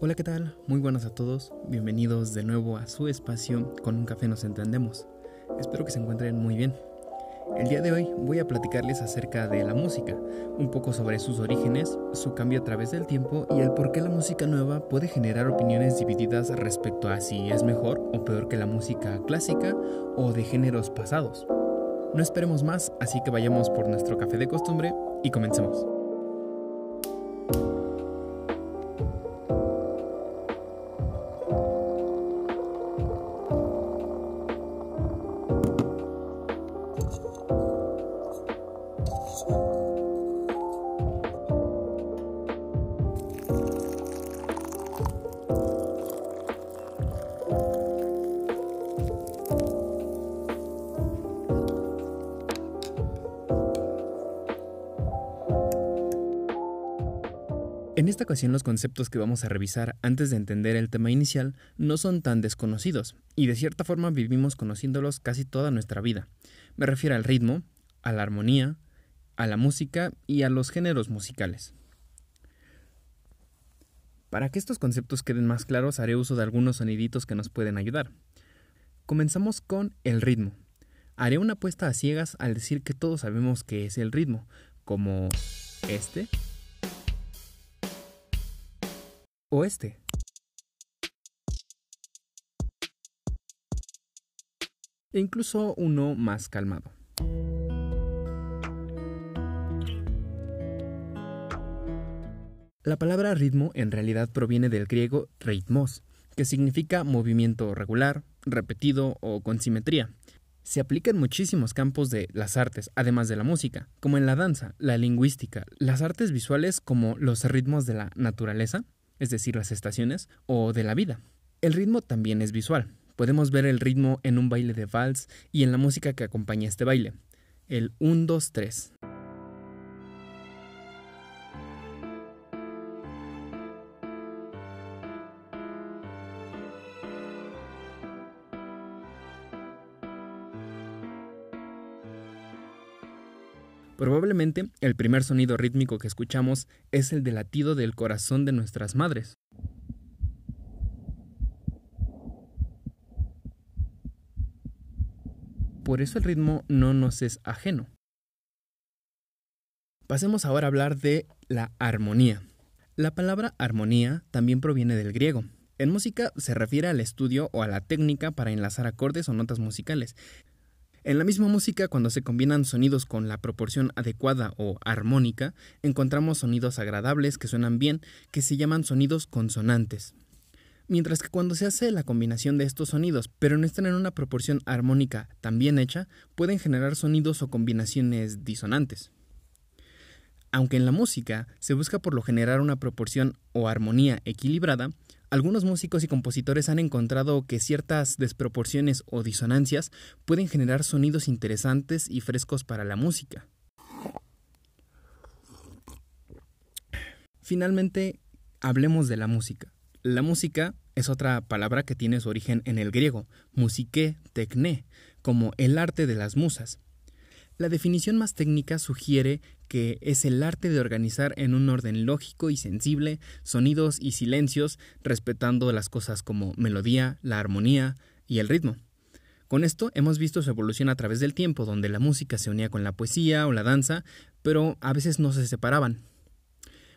Hola, ¿qué tal? Muy buenas a todos. Bienvenidos de nuevo a su espacio Con un café nos entendemos. Espero que se encuentren muy bien. El día de hoy voy a platicarles acerca de la música, un poco sobre sus orígenes, su cambio a través del tiempo y el por qué la música nueva puede generar opiniones divididas respecto a si es mejor o peor que la música clásica o de géneros pasados. No esperemos más, así que vayamos por nuestro café de costumbre y comencemos. Ocasión los conceptos que vamos a revisar antes de entender el tema inicial no son tan desconocidos, y de cierta forma vivimos conociéndolos casi toda nuestra vida. Me refiero al ritmo, a la armonía, a la música y a los géneros musicales. Para que estos conceptos queden más claros haré uso de algunos soniditos que nos pueden ayudar. Comenzamos con el ritmo. Haré una apuesta a ciegas al decir que todos sabemos qué es el ritmo, como este, oeste. E incluso uno más calmado. La palabra ritmo en realidad proviene del griego ritmos, que significa movimiento regular, repetido o con simetría. Se aplica en muchísimos campos de las artes, además de la música, como en la danza, la lingüística, las artes visuales como los ritmos de la naturaleza, es decir, las estaciones, o de la vida. El ritmo también es visual. Podemos ver el ritmo en un baile de vals y en la música que acompaña este baile. El 1, 2, 3. Probablemente el primer sonido rítmico que escuchamos es el del latido del corazón de nuestras madres. Por eso el ritmo no nos es ajeno. Pasemos ahora a hablar de la armonía. La palabra armonía también proviene del griego. En música se refiere al estudio o a la técnica para enlazar acordes o notas musicales, en la misma música, cuando se combinan sonidos con la proporción adecuada o armónica, encontramos sonidos agradables que suenan bien, que se llaman sonidos consonantes. Mientras que cuando se hace la combinación de estos sonidos, pero no están en una proporción armónica tan bien hecha, pueden generar sonidos o combinaciones disonantes. Aunque en la música se busca por lo generar una proporción o armonía equilibrada, algunos músicos y compositores han encontrado que ciertas desproporciones o disonancias pueden generar sonidos interesantes y frescos para la música. Finalmente, hablemos de la música. La música es otra palabra que tiene su origen en el griego, musique, tecné, como el arte de las musas. La definición más técnica sugiere que es el arte de organizar en un orden lógico y sensible sonidos y silencios, respetando las cosas como melodía, la armonía y el ritmo. Con esto hemos visto su evolución a través del tiempo, donde la música se unía con la poesía o la danza, pero a veces no se separaban.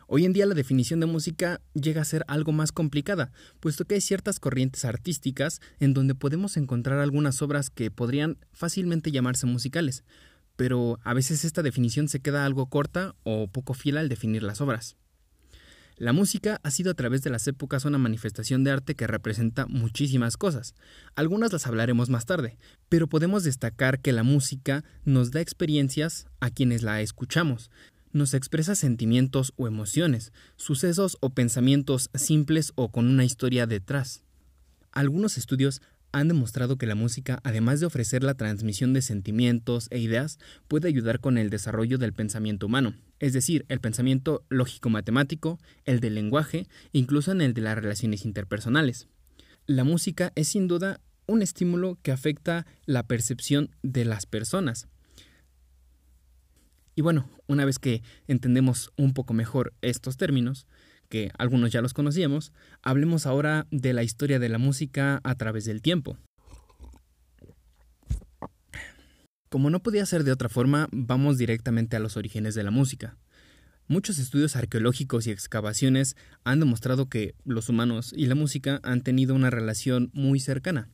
Hoy en día la definición de música llega a ser algo más complicada, puesto que hay ciertas corrientes artísticas en donde podemos encontrar algunas obras que podrían fácilmente llamarse musicales, pero a veces esta definición se queda algo corta o poco fiel al definir las obras. La música ha sido a través de las épocas una manifestación de arte que representa muchísimas cosas. Algunas las hablaremos más tarde, pero podemos destacar que la música nos da experiencias a quienes la escuchamos, nos expresa sentimientos o emociones, sucesos o pensamientos simples o con una historia detrás. Algunos estudios han demostrado que la música, además de ofrecer la transmisión de sentimientos e ideas, puede ayudar con el desarrollo del pensamiento humano, es decir, el pensamiento lógico-matemático, el del lenguaje, incluso en el de las relaciones interpersonales. La música es sin duda un estímulo que afecta la percepción de las personas. Y bueno, una vez que entendemos un poco mejor estos términos, que algunos ya los conocíamos, hablemos ahora de la historia de la música a través del tiempo. Como no podía ser de otra forma, vamos directamente a los orígenes de la música. Muchos estudios arqueológicos y excavaciones han demostrado que los humanos y la música han tenido una relación muy cercana.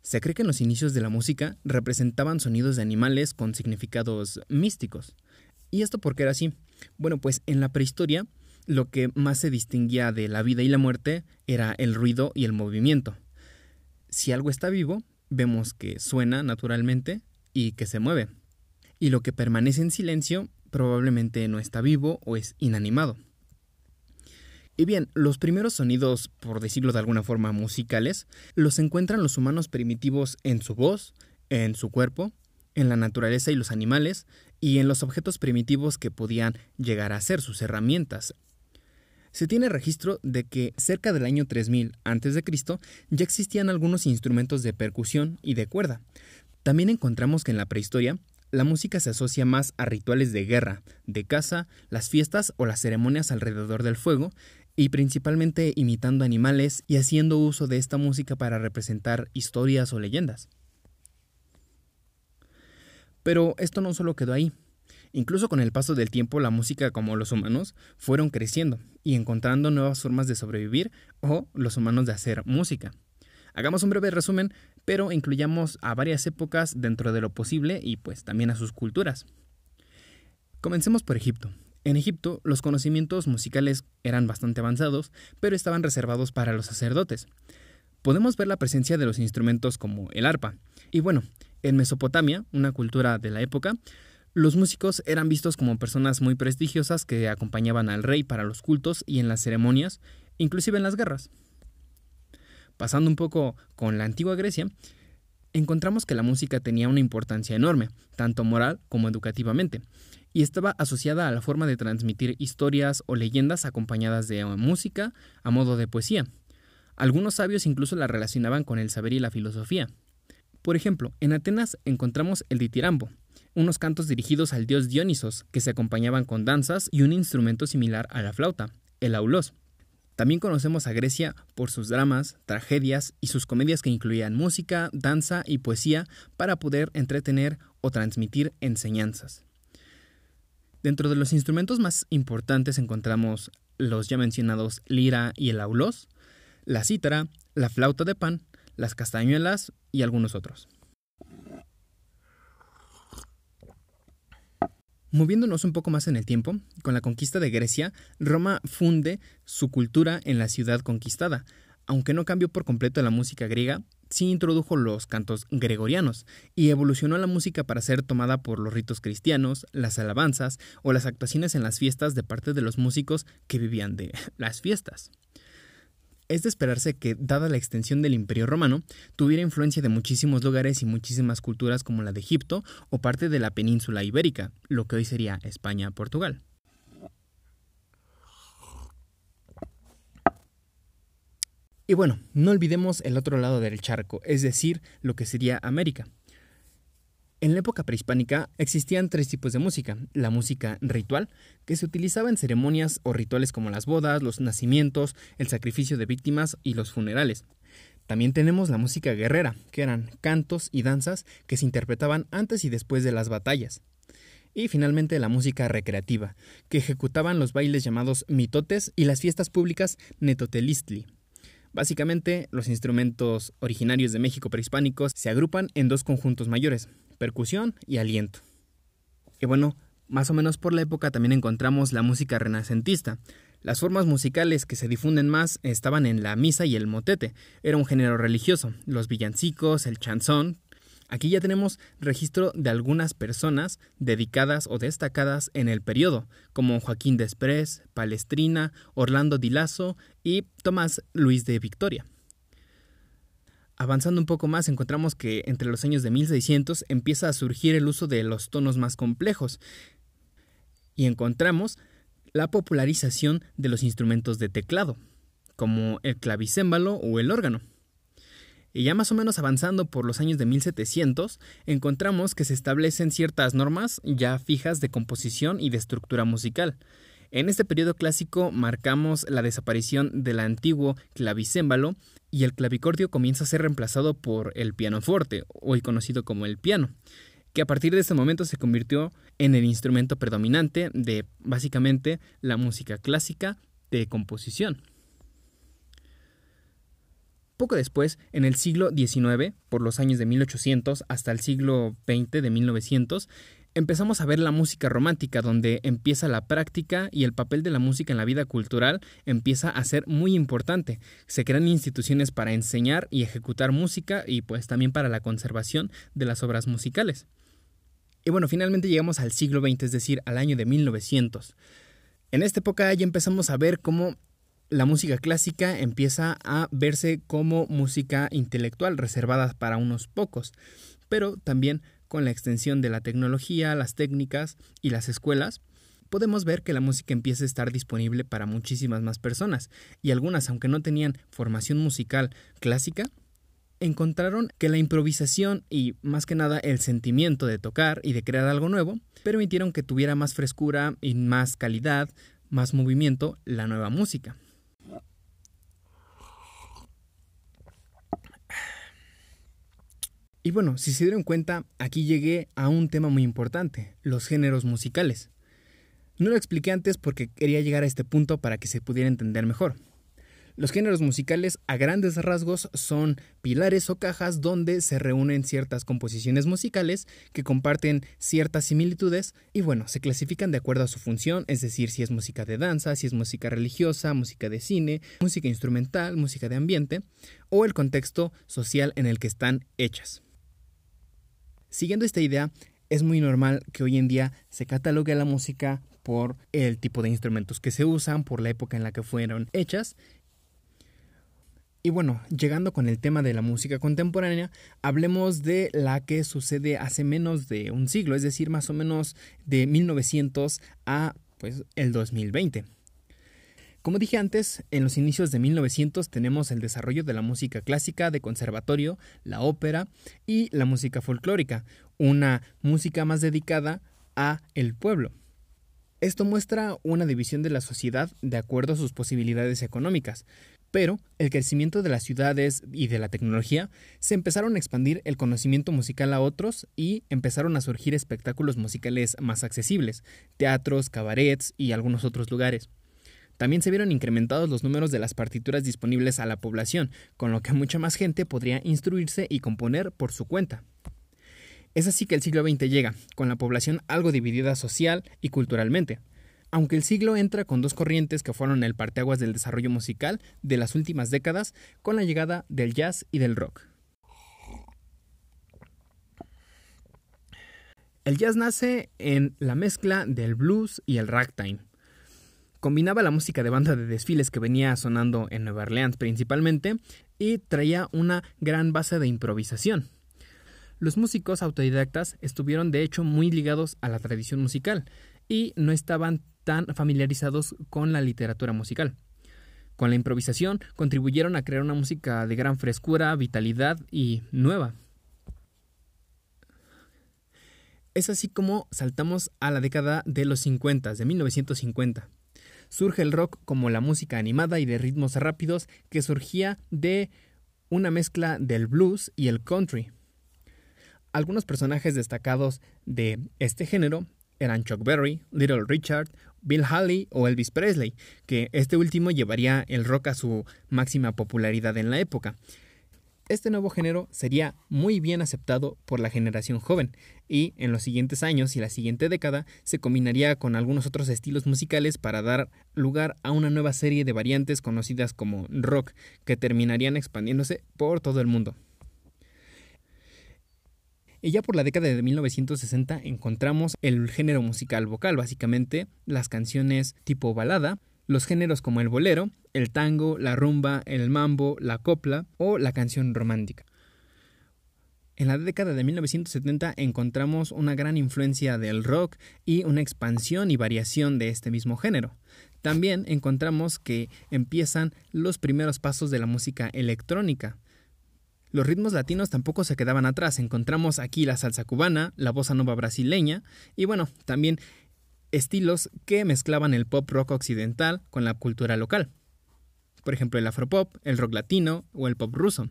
Se cree que en los inicios de la música representaban sonidos de animales con significados místicos. ¿Y esto por qué era así? Bueno, pues en la prehistoria lo que más se distinguía de la vida y la muerte era el ruido y el movimiento. Si algo está vivo, vemos que suena naturalmente y que se mueve. Y lo que permanece en silencio probablemente no está vivo o es inanimado. Y bien, los primeros sonidos, por decirlo de alguna forma, musicales, los encuentran los humanos primitivos en su voz, en su cuerpo, en la naturaleza y los animales, y en los objetos primitivos que podían llegar a ser sus herramientas. Se tiene registro de que cerca del año 3000 a.C. ya existían algunos instrumentos de percusión y de cuerda. También encontramos que en la prehistoria la música se asocia más a rituales de guerra, de caza, las fiestas o las ceremonias alrededor del fuego, y principalmente imitando animales y haciendo uso de esta música para representar historias o leyendas. Pero esto no solo quedó ahí. Incluso con el paso del tiempo la música como los humanos fueron creciendo y encontrando nuevas formas de sobrevivir o los humanos de hacer música. Hagamos un breve resumen, pero incluyamos a varias épocas dentro de lo posible y pues también a sus culturas. Comencemos por Egipto. En Egipto los conocimientos musicales eran bastante avanzados, pero estaban reservados para los sacerdotes. Podemos ver la presencia de los instrumentos como el arpa. Y bueno, en Mesopotamia, una cultura de la época, los músicos eran vistos como personas muy prestigiosas que acompañaban al rey para los cultos y en las ceremonias, inclusive en las guerras. Pasando un poco con la antigua Grecia, encontramos que la música tenía una importancia enorme, tanto moral como educativamente, y estaba asociada a la forma de transmitir historias o leyendas acompañadas de música a modo de poesía. Algunos sabios incluso la relacionaban con el saber y la filosofía. Por ejemplo, en Atenas encontramos el ditirambo, unos cantos dirigidos al dios Dionisos que se acompañaban con danzas y un instrumento similar a la flauta, el aulos. También conocemos a Grecia por sus dramas, tragedias y sus comedias que incluían música, danza y poesía para poder entretener o transmitir enseñanzas. Dentro de los instrumentos más importantes encontramos los ya mencionados lira y el aulos, la cítara, la flauta de pan, las castañuelas y algunos otros. Moviéndonos un poco más en el tiempo, con la conquista de Grecia, Roma funde su cultura en la ciudad conquistada. Aunque no cambió por completo la música griega, sí introdujo los cantos gregorianos y evolucionó la música para ser tomada por los ritos cristianos, las alabanzas o las actuaciones en las fiestas de parte de los músicos que vivían de las fiestas. Es de esperarse que, dada la extensión del Imperio Romano, tuviera influencia de muchísimos lugares y muchísimas culturas como la de Egipto o parte de la península ibérica, lo que hoy sería España-Portugal. Y bueno, no olvidemos el otro lado del charco, es decir, lo que sería América. En la época prehispánica existían tres tipos de música. La música ritual, que se utilizaba en ceremonias o rituales como las bodas, los nacimientos, el sacrificio de víctimas y los funerales. También tenemos la música guerrera, que eran cantos y danzas que se interpretaban antes y después de las batallas. Y finalmente la música recreativa, que ejecutaban los bailes llamados mitotes y las fiestas públicas netotelistli. Básicamente, los instrumentos originarios de México prehispánicos se agrupan en dos conjuntos mayores, percusión y aliento. Y bueno, más o menos por la época también encontramos la música renacentista. Las formas musicales que se difunden más estaban en la misa y el motete. Era un género religioso. Los villancicos, el chanzón. Aquí ya tenemos registro de algunas personas dedicadas o destacadas en el periodo, como Joaquín Desprez, Palestrina, Orlando Di Lasso y Tomás Luis de Victoria. Avanzando un poco más, encontramos que entre los años de 1600 empieza a surgir el uso de los tonos más complejos y encontramos la popularización de los instrumentos de teclado, como el clavicémbalo o el órgano. Y ya más o menos avanzando por los años de 1700, encontramos que se establecen ciertas normas ya fijas de composición y de estructura musical. En este periodo clásico marcamos la desaparición del antiguo clavicémbalo y el clavicordio comienza a ser reemplazado por el pianoforte, hoy conocido como el piano, que a partir de este momento se convirtió en el instrumento predominante de básicamente la música clásica de composición. Poco después, en el siglo XIX, por los años de 1800 hasta el siglo XX de 1900, empezamos a ver la música romántica, donde empieza la práctica y el papel de la música en la vida cultural empieza a ser muy importante. Se crean instituciones para enseñar y ejecutar música y pues también para la conservación de las obras musicales. Y bueno, finalmente llegamos al siglo XX, es decir, al año de 1900. En esta época ya empezamos a ver cómo la música clásica empieza a verse como música intelectual reservada para unos pocos, pero también con la extensión de la tecnología, las técnicas y las escuelas, podemos ver que la música empieza a estar disponible para muchísimas más personas, y algunas, aunque no tenían formación musical clásica, encontraron que la improvisación y más que nada el sentimiento de tocar y de crear algo nuevo permitieron que tuviera más frescura y más calidad, más movimiento la nueva música. Y bueno, si se dieron cuenta, aquí llegué a un tema muy importante, los géneros musicales. No lo expliqué antes porque quería llegar a este punto para que se pudiera entender mejor. Los géneros musicales a grandes rasgos son pilares o cajas donde se reúnen ciertas composiciones musicales que comparten ciertas similitudes y bueno, se clasifican de acuerdo a su función, es decir, si es música de danza, si es música religiosa, música de cine, música instrumental, música de ambiente o el contexto social en el que están hechas. Siguiendo esta idea, es muy normal que hoy en día se catalogue la música por el tipo de instrumentos que se usan, por la época en la que fueron hechas. Y bueno, llegando con el tema de la música contemporánea, hablemos de la que sucede hace menos de un siglo, es decir, más o menos de 1900 a pues el 2020. Como dije antes, en los inicios de 1900 tenemos el desarrollo de la música clásica de conservatorio, la ópera y la música folclórica, una música más dedicada a el pueblo. Esto muestra una división de la sociedad de acuerdo a sus posibilidades económicas, pero el crecimiento de las ciudades y de la tecnología se empezaron a expandir el conocimiento musical a otros y empezaron a surgir espectáculos musicales más accesibles, teatros, cabarets y algunos otros lugares. También se vieron incrementados los números de las partituras disponibles a la población, con lo que mucha más gente podría instruirse y componer por su cuenta. Es así que el siglo XX llega, con la población algo dividida social y culturalmente, aunque el siglo entra con dos corrientes que fueron el parteaguas del desarrollo musical de las últimas décadas con la llegada del jazz y del rock. El jazz nace en la mezcla del blues y el ragtime, Combinaba la música de banda de desfiles que venía sonando en Nueva Orleans principalmente y traía una gran base de improvisación. Los músicos autodidactas estuvieron de hecho muy ligados a la tradición musical y no estaban tan familiarizados con la literatura musical. Con la improvisación contribuyeron a crear una música de gran frescura, vitalidad y nueva. Es así como saltamos a la década de los 50, de 1950 surge el rock como la música animada y de ritmos rápidos que surgía de una mezcla del blues y el country. Algunos personajes destacados de este género eran Chuck Berry, Little Richard, Bill Haley o Elvis Presley, que este último llevaría el rock a su máxima popularidad en la época. Este nuevo género sería muy bien aceptado por la generación joven y en los siguientes años y la siguiente década se combinaría con algunos otros estilos musicales para dar lugar a una nueva serie de variantes conocidas como rock que terminarían expandiéndose por todo el mundo. Y ya por la década de 1960 encontramos el género musical vocal, básicamente las canciones tipo balada, los géneros como el bolero, el tango, la rumba, el mambo, la copla o la canción romántica. En la década de 1970 encontramos una gran influencia del rock y una expansión y variación de este mismo género. También encontramos que empiezan los primeros pasos de la música electrónica. Los ritmos latinos tampoco se quedaban atrás. Encontramos aquí la salsa cubana, la bossa nova brasileña y bueno, también estilos que mezclaban el pop rock occidental con la cultura local. Por ejemplo, el afropop, el rock latino o el pop ruso.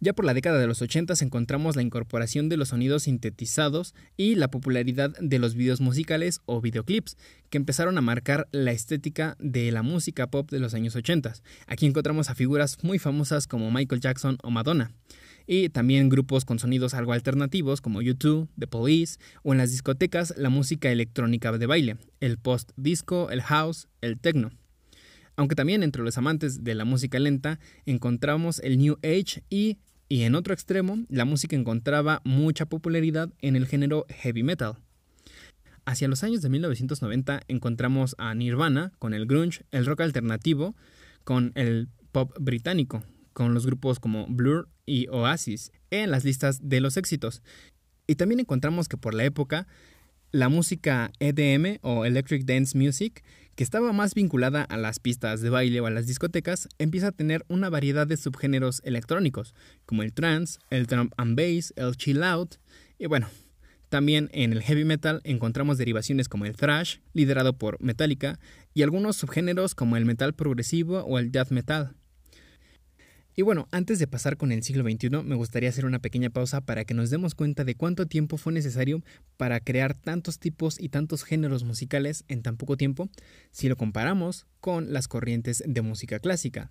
Ya por la década de los 80 encontramos la incorporación de los sonidos sintetizados y la popularidad de los videos musicales o videoclips, que empezaron a marcar la estética de la música pop de los años 80. Aquí encontramos a figuras muy famosas como Michael Jackson o Madonna y también grupos con sonidos algo alternativos como YouTube, The Police o en las discotecas la música electrónica de baile, el post-disco, el house, el techno. Aunque también entre los amantes de la música lenta encontramos el New Age y, y en otro extremo, la música encontraba mucha popularidad en el género heavy metal. Hacia los años de 1990 encontramos a Nirvana con el grunge, el rock alternativo, con el pop británico, con los grupos como Blur y Oasis en las listas de los éxitos. Y también encontramos que por la época la música EDM o Electric Dance Music, que estaba más vinculada a las pistas de baile o a las discotecas, empieza a tener una variedad de subgéneros electrónicos, como el trance, el drum and bass, el chill out, y bueno, también en el heavy metal encontramos derivaciones como el thrash, liderado por Metallica, y algunos subgéneros como el metal progresivo o el death metal. Y bueno, antes de pasar con el siglo XXI, me gustaría hacer una pequeña pausa para que nos demos cuenta de cuánto tiempo fue necesario para crear tantos tipos y tantos géneros musicales en tan poco tiempo, si lo comparamos con las corrientes de música clásica.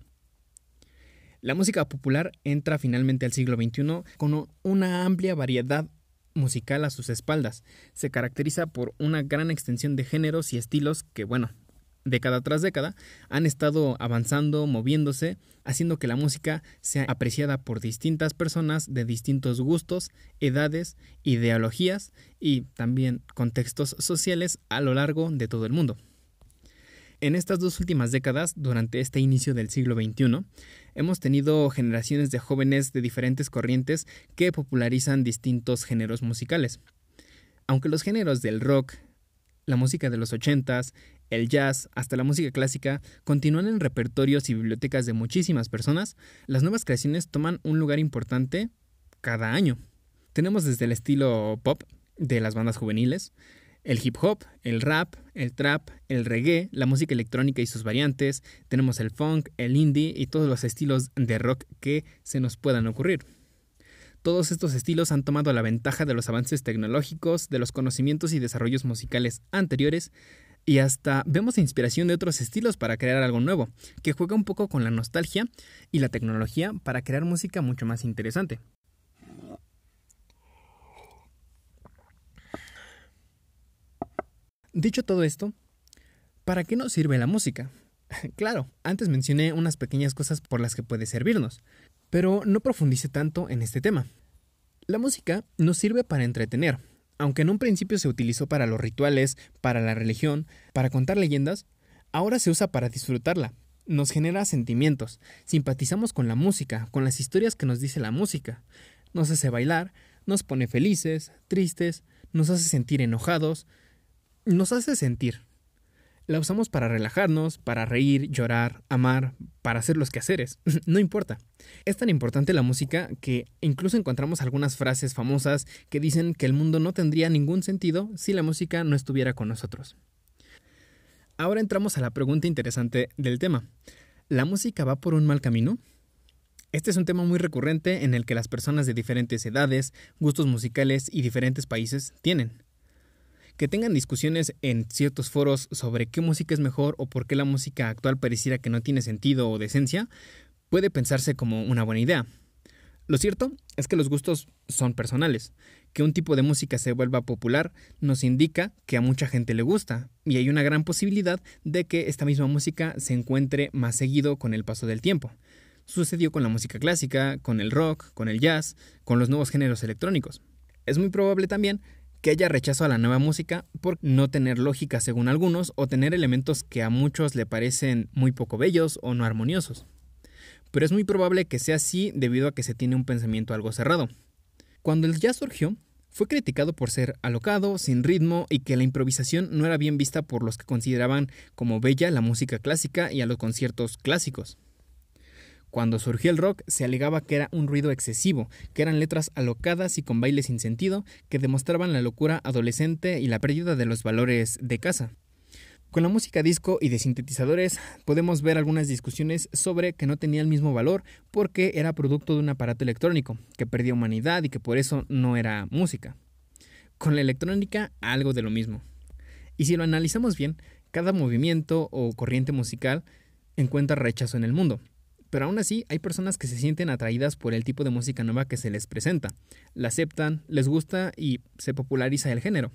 La música popular entra finalmente al siglo XXI con una amplia variedad musical a sus espaldas. Se caracteriza por una gran extensión de géneros y estilos que, bueno, década tras década, han estado avanzando, moviéndose, haciendo que la música sea apreciada por distintas personas de distintos gustos, edades, ideologías y también contextos sociales a lo largo de todo el mundo. En estas dos últimas décadas, durante este inicio del siglo XXI, hemos tenido generaciones de jóvenes de diferentes corrientes que popularizan distintos géneros musicales. Aunque los géneros del rock, la música de los ochentas, el jazz, hasta la música clásica, continúan en repertorios y bibliotecas de muchísimas personas, las nuevas creaciones toman un lugar importante cada año. Tenemos desde el estilo pop de las bandas juveniles, el hip hop, el rap, el trap, el reggae, la música electrónica y sus variantes, tenemos el funk, el indie y todos los estilos de rock que se nos puedan ocurrir. Todos estos estilos han tomado la ventaja de los avances tecnológicos, de los conocimientos y desarrollos musicales anteriores y hasta vemos inspiración de otros estilos para crear algo nuevo, que juega un poco con la nostalgia y la tecnología para crear música mucho más interesante. Dicho todo esto, ¿para qué nos sirve la música? claro, antes mencioné unas pequeñas cosas por las que puede servirnos, pero no profundice tanto en este tema. La música nos sirve para entretener, aunque en un principio se utilizó para los rituales, para la religión, para contar leyendas, ahora se usa para disfrutarla. Nos genera sentimientos, simpatizamos con la música, con las historias que nos dice la música. Nos hace bailar, nos pone felices, tristes, nos hace sentir enojados, nos hace sentir. La usamos para relajarnos, para reír, llorar, amar, para hacer los quehaceres. no importa. Es tan importante la música que incluso encontramos algunas frases famosas que dicen que el mundo no tendría ningún sentido si la música no estuviera con nosotros. Ahora entramos a la pregunta interesante del tema. ¿La música va por un mal camino? Este es un tema muy recurrente en el que las personas de diferentes edades, gustos musicales y diferentes países tienen que tengan discusiones en ciertos foros sobre qué música es mejor o por qué la música actual pareciera que no tiene sentido o decencia, puede pensarse como una buena idea. Lo cierto es que los gustos son personales. Que un tipo de música se vuelva popular nos indica que a mucha gente le gusta, y hay una gran posibilidad de que esta misma música se encuentre más seguido con el paso del tiempo. Sucedió con la música clásica, con el rock, con el jazz, con los nuevos géneros electrónicos. Es muy probable también que haya rechazo a la nueva música por no tener lógica según algunos o tener elementos que a muchos le parecen muy poco bellos o no armoniosos. Pero es muy probable que sea así debido a que se tiene un pensamiento algo cerrado. Cuando el jazz surgió, fue criticado por ser alocado, sin ritmo y que la improvisación no era bien vista por los que consideraban como bella la música clásica y a los conciertos clásicos. Cuando surgió el rock se alegaba que era un ruido excesivo, que eran letras alocadas y con bailes sin sentido, que demostraban la locura adolescente y la pérdida de los valores de casa. Con la música disco y de sintetizadores podemos ver algunas discusiones sobre que no tenía el mismo valor porque era producto de un aparato electrónico, que perdía humanidad y que por eso no era música. Con la electrónica algo de lo mismo. Y si lo analizamos bien, cada movimiento o corriente musical encuentra rechazo en el mundo. Pero aún así hay personas que se sienten atraídas por el tipo de música nueva que se les presenta, la aceptan, les gusta y se populariza el género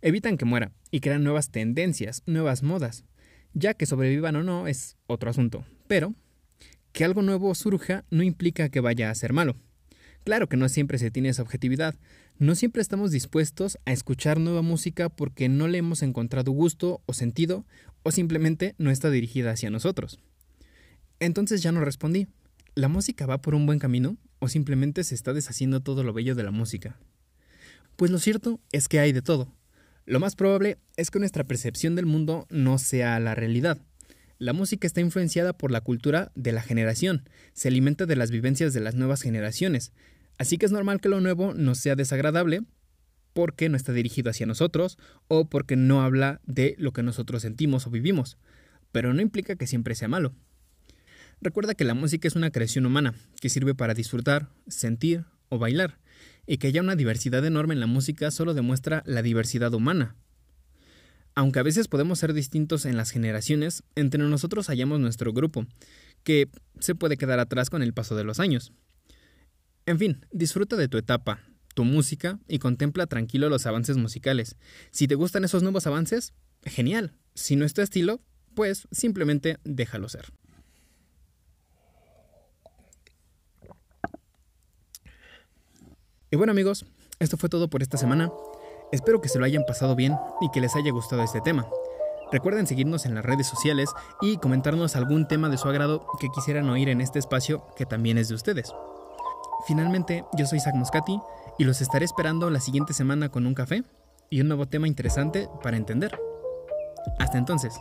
evitan que muera y crean nuevas tendencias, nuevas modas. Ya que sobrevivan o no es otro asunto, pero que algo nuevo surja no implica que vaya a ser malo. Claro que no siempre se tiene esa objetividad, no siempre estamos dispuestos a escuchar nueva música porque no le hemos encontrado gusto o sentido o simplemente no está dirigida hacia nosotros. Entonces ya no respondí. ¿La música va por un buen camino o simplemente se está deshaciendo todo lo bello de la música? Pues lo cierto es que hay de todo. Lo más probable es que nuestra percepción del mundo no sea la realidad. La música está influenciada por la cultura de la generación, se alimenta de las vivencias de las nuevas generaciones, así que es normal que lo nuevo nos sea desagradable porque no está dirigido hacia nosotros o porque no habla de lo que nosotros sentimos o vivimos, pero no implica que siempre sea malo. Recuerda que la música es una creación humana que sirve para disfrutar, sentir o bailar, y que haya una diversidad enorme en la música solo demuestra la diversidad humana. Aunque a veces podemos ser distintos en las generaciones, entre nosotros hallamos nuestro grupo, que se puede quedar atrás con el paso de los años. En fin, disfruta de tu etapa, tu música y contempla tranquilo los avances musicales. Si te gustan esos nuevos avances, genial. Si no es tu estilo, pues simplemente déjalo ser. Y bueno amigos, esto fue todo por esta semana. Espero que se lo hayan pasado bien y que les haya gustado este tema. Recuerden seguirnos en las redes sociales y comentarnos algún tema de su agrado que quisieran oír en este espacio que también es de ustedes. Finalmente, yo soy Zach Moscati y los estaré esperando la siguiente semana con un café y un nuevo tema interesante para entender. Hasta entonces.